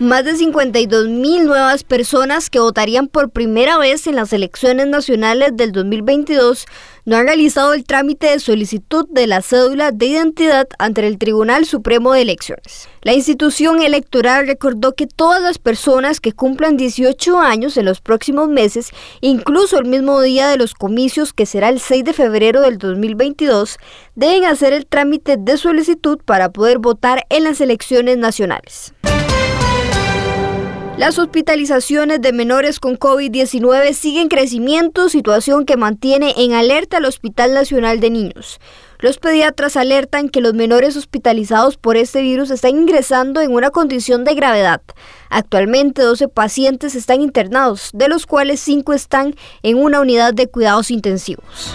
Más de 52 mil nuevas personas que votarían por primera vez en las elecciones nacionales del 2022 no han realizado el trámite de solicitud de la cédula de identidad ante el Tribunal Supremo de Elecciones. La institución electoral recordó que todas las personas que cumplan 18 años en los próximos meses, incluso el mismo día de los comicios que será el 6 de febrero del 2022, deben hacer el trámite de solicitud para poder votar en las elecciones nacionales. Las hospitalizaciones de menores con COVID-19 siguen crecimiento, situación que mantiene en alerta al Hospital Nacional de Niños. Los pediatras alertan que los menores hospitalizados por este virus están ingresando en una condición de gravedad. Actualmente 12 pacientes están internados, de los cuales 5 están en una unidad de cuidados intensivos.